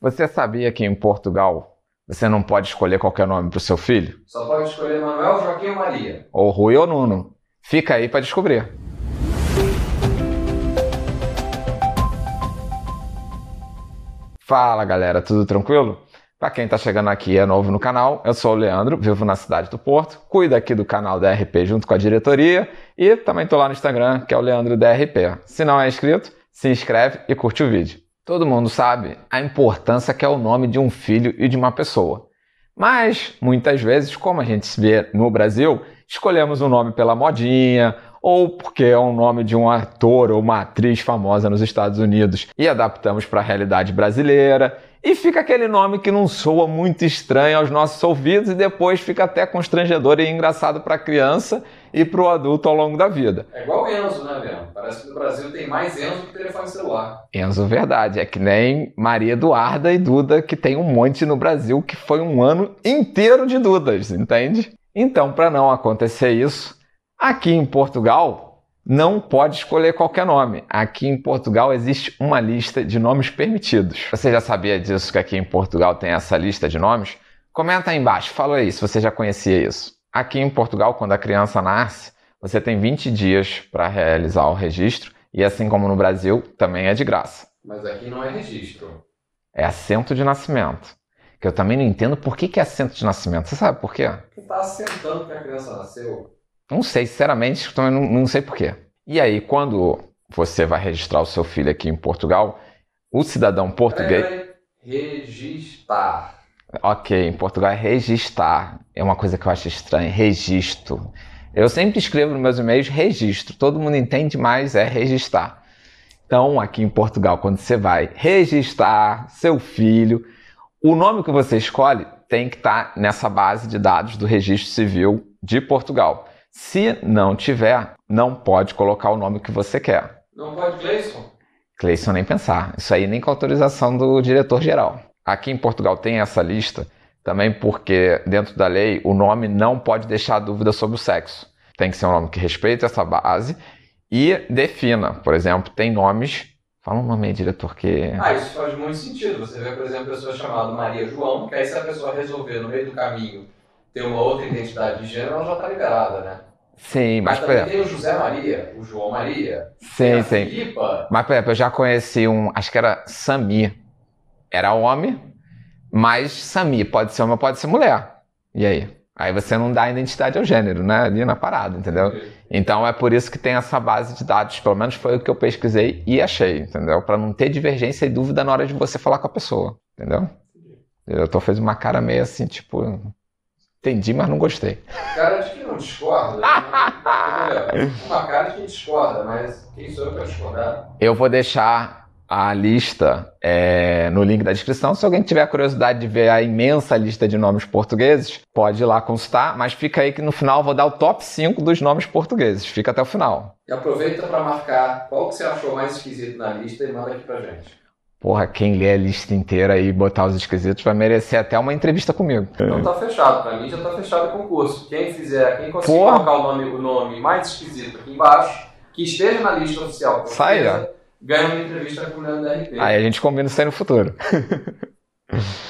Você sabia que em Portugal você não pode escolher qualquer nome para o seu filho? Só pode escolher Manuel, Joaquim ou Maria. Ou Rui ou Nuno. Fica aí para descobrir. Fala galera, tudo tranquilo? Para quem está chegando aqui e é novo no canal, eu sou o Leandro, vivo na cidade do Porto, cuido aqui do canal da RP junto com a diretoria e também estou lá no Instagram, que é o Leandro da RP. Se não é inscrito, se inscreve e curte o vídeo. Todo mundo sabe a importância que é o nome de um filho e de uma pessoa. Mas, muitas vezes, como a gente se vê no Brasil, escolhemos um nome pela modinha ou porque é um nome de um ator ou uma atriz famosa nos Estados Unidos e adaptamos para a realidade brasileira. E fica aquele nome que não soa muito estranho aos nossos ouvidos e depois fica até constrangedor e engraçado para a criança e para o adulto ao longo da vida. É igual Enzo, né, Leandro? Parece que no Brasil tem mais Enzo que telefone celular. Enzo, verdade. É que nem Maria Eduarda e Duda, que tem um monte no Brasil, que foi um ano inteiro de Dudas, entende? Então, para não acontecer isso, aqui em Portugal não pode escolher qualquer nome. Aqui em Portugal existe uma lista de nomes permitidos. Você já sabia disso que aqui em Portugal tem essa lista de nomes? Comenta aí embaixo, fala aí se você já conhecia isso. Aqui em Portugal, quando a criança nasce, você tem 20 dias para realizar o registro e assim como no Brasil, também é de graça. Mas aqui não é registro. É assento de nascimento. Que eu também não entendo por que, que é assento de nascimento. Você sabe por quê? Porque tá assentando que a criança nasceu. Não sei, sinceramente, também não, não sei porquê. E aí, quando você vai registrar o seu filho aqui em Portugal, o cidadão português. Peraí. Registrar. Ok, em Portugal é registrar. É uma coisa que eu acho estranha. Registro. Eu sempre escrevo nos meus e-mails registro. Todo mundo entende, mas é registrar. Então, aqui em Portugal, quando você vai registrar seu filho, o nome que você escolhe tem que estar nessa base de dados do Registro Civil de Portugal. Se não tiver, não pode colocar o nome que você quer. Não pode Cleison? Cleison nem pensar. Isso aí nem com autorização do diretor geral. Aqui em Portugal tem essa lista também porque dentro da lei o nome não pode deixar dúvida sobre o sexo. Tem que ser um nome que respeite essa base e defina. Por exemplo, tem nomes. Fala um nome aí, diretor, que. Ah, isso faz muito sentido. Você vê, por exemplo, pessoa chamada Maria João, que aí se a pessoa resolver no meio do caminho ter uma outra identidade de gênero, ela já está liberada, né? Sim, mas, Mas também tem o José Maria, o João Maria, Sim, sim. Filipa. Mas, por exemplo, eu já conheci um, acho que era Sami. Era homem, mas Sami pode ser homem ou pode ser mulher. E aí? Aí você não dá identidade ao gênero, né? Ali na parada, entendeu? Então é por isso que tem essa base de dados, pelo menos foi o que eu pesquisei e achei, entendeu? Para não ter divergência e dúvida na hora de você falar com a pessoa, entendeu? Eu tô fazendo uma cara meio assim, tipo, entendi, mas não gostei. Cara de que não discorda. né? uma cara de quem discorda, mas quem sou eu para discordar? Eu vou deixar a lista é, no link da descrição. Se alguém tiver curiosidade de ver a imensa lista de nomes portugueses, pode ir lá consultar, mas fica aí que no final eu vou dar o top 5 dos nomes portugueses. Fica até o final. E aproveita para marcar qual que você achou mais esquisito na lista e manda aqui pra gente. Porra, quem lê a lista inteira e botar os esquisitos vai merecer até uma entrevista comigo. Então tá fechado, pra mim já tá fechado o concurso. Quem fizer, quem conseguir Porra. colocar o nome, o nome mais esquisito aqui embaixo, que esteja na lista oficial Sai, ganha uma entrevista com o Leandro da RP. Aí a gente combina isso aí no futuro.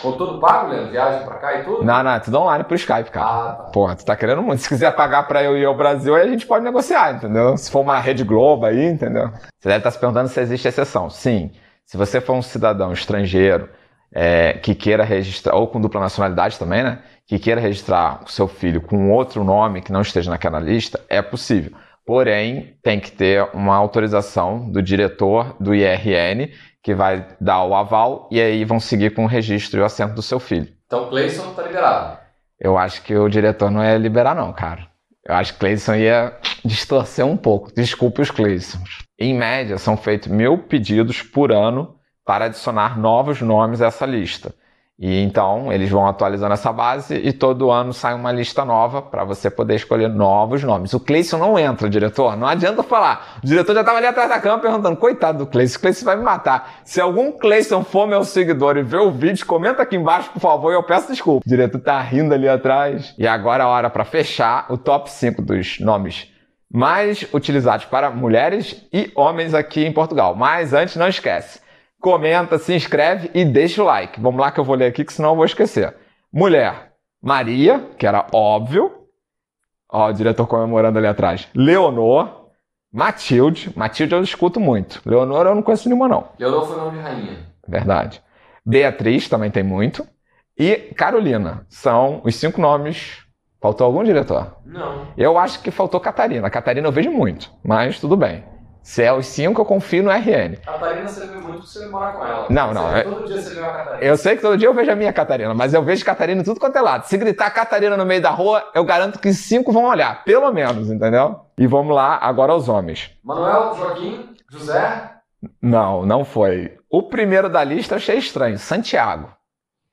Com tudo pago, Leandro? Viagem pra cá e tudo? Não, não, é tudo online pro Skype, cara. Ah, tá. Porra, tu tá querendo muito. Se quiser pagar pra eu ir ao Brasil, aí a gente pode negociar, entendeu? Se for uma Rede Globo aí, entendeu? Você deve estar se perguntando se existe exceção. Sim. Se você for um cidadão estrangeiro é, que queira registrar, ou com dupla nacionalidade também, né? Que queira registrar o seu filho com outro nome que não esteja naquela lista, é possível. Porém, tem que ter uma autorização do diretor do IRN, que vai dar o aval, e aí vão seguir com o registro e o assento do seu filho. Então Cleison tá liberado. Eu acho que o diretor não ia liberar, não, cara. Eu acho que Cleison ia distorcer um pouco. Desculpe os Cleisons. Em média, são feitos mil pedidos por ano para adicionar novos nomes a essa lista. E então eles vão atualizando essa base e todo ano sai uma lista nova para você poder escolher novos nomes. O Cleison não entra, diretor. Não adianta falar. O diretor já estava ali atrás da câmera perguntando: coitado do Cleison, o Cleison vai me matar. Se algum Cleison for meu seguidor e ver o vídeo, comenta aqui embaixo, por favor, e eu peço desculpa. O diretor tá rindo ali atrás. E agora a hora para fechar o top 5 dos nomes mais utilizados para mulheres e homens aqui em Portugal. Mas antes, não esquece. Comenta, se inscreve e deixa o like. Vamos lá que eu vou ler aqui, que senão eu vou esquecer. Mulher, Maria, que era óbvio. Ó, o diretor comemorando ali atrás. Leonor, Matilde. Matilde eu escuto muito. Leonor eu não conheço nenhuma, não. Leonor foi nome de rainha. Verdade. Beatriz também tem muito. E Carolina. São os cinco nomes. Faltou algum diretor? Não. Eu acho que faltou Catarina. Catarina eu vejo muito, mas tudo bem. Se é os cinco, eu confio no RN. Catarina você vê muito porque você mora com ela. Não, não, Você- é- Todo dia você vê uma Catarina. Eu sei que todo dia eu vejo a minha Catarina, mas eu vejo Catarina em tudo quanto é lado. Se gritar Catarina no meio da rua, eu garanto que cinco vão olhar, pelo menos, entendeu? E vamos lá agora aos homens. Manuel, Joaquim, José. Não, não foi. O primeiro da lista eu achei estranho, Santiago.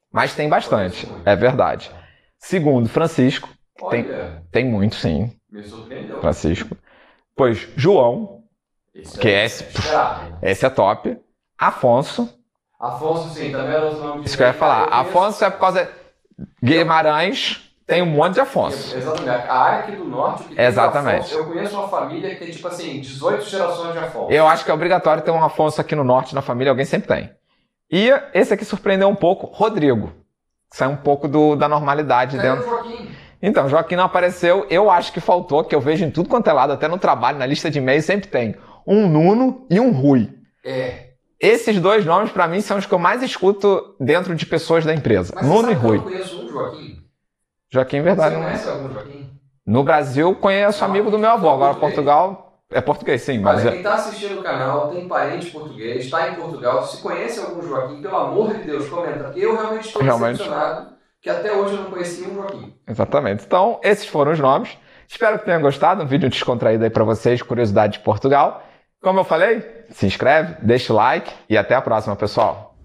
Mas tem bastante, é verdade. Segundo, Francisco. Tem- Olha, Tem muito, sim, me surpreendeu. Francisco. Pois, João, Esse que é é esse- esse é top. Afonso, Afonso, sim, também era outro nome de isso que eu ia falar. Afonso é por causa. Guimarães tem um monte de Afonso. Exatamente. A área aqui do norte, o que tem Exatamente. Afonso, eu conheço uma família que tem, tipo assim, 18 gerações de Afonso. Eu acho que é obrigatório ter um Afonso aqui no norte na família, alguém sempre tem. E esse aqui surpreendeu um pouco, Rodrigo. Sai um pouco do- da normalidade o dentro. Joaquim? Então, Joaquim não apareceu, eu acho que faltou, que eu vejo em tudo quanto é lado, até no trabalho, na lista de e-mails, sempre tem um Nuno e um Rui. É. Esses dois nomes, pra mim, são os que eu mais escuto dentro de pessoas da empresa. Mas Nuno você e eu Rui. não conheço um Joaquim? Joaquim, Você verdade. não- conhece algum Joaquim? No Brasil, conheço Ah, amigo do meu avô. Agora. Portugal é português, sim, mas Olha, é- quem está assistindo o canal tem parente português, está em Portugal, se conhece algum Joaquim, pelo amor de Deus, comenta, porque eu realmente estou Realmente. decepcionado que até hoje eu não conheci um Joaquim. Exatamente. Então, esses foram os nomes. Espero que tenham gostado. Um vídeo descontraído aí pra vocês, curiosidade de Portugal. Como eu falei, se inscreve, deixa o like e até a próxima, pessoal.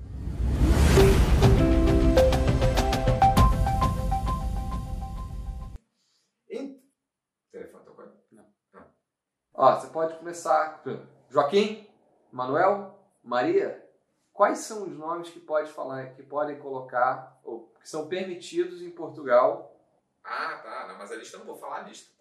O telefone tocou? Não. Ó, você pode começar. Joaquim, Manuel, Maria, quais são os nomes que pode falar, que podem colocar, ou que são permitidos em Portugal? Ah, tá. mas a lista eu não vou falar a lista.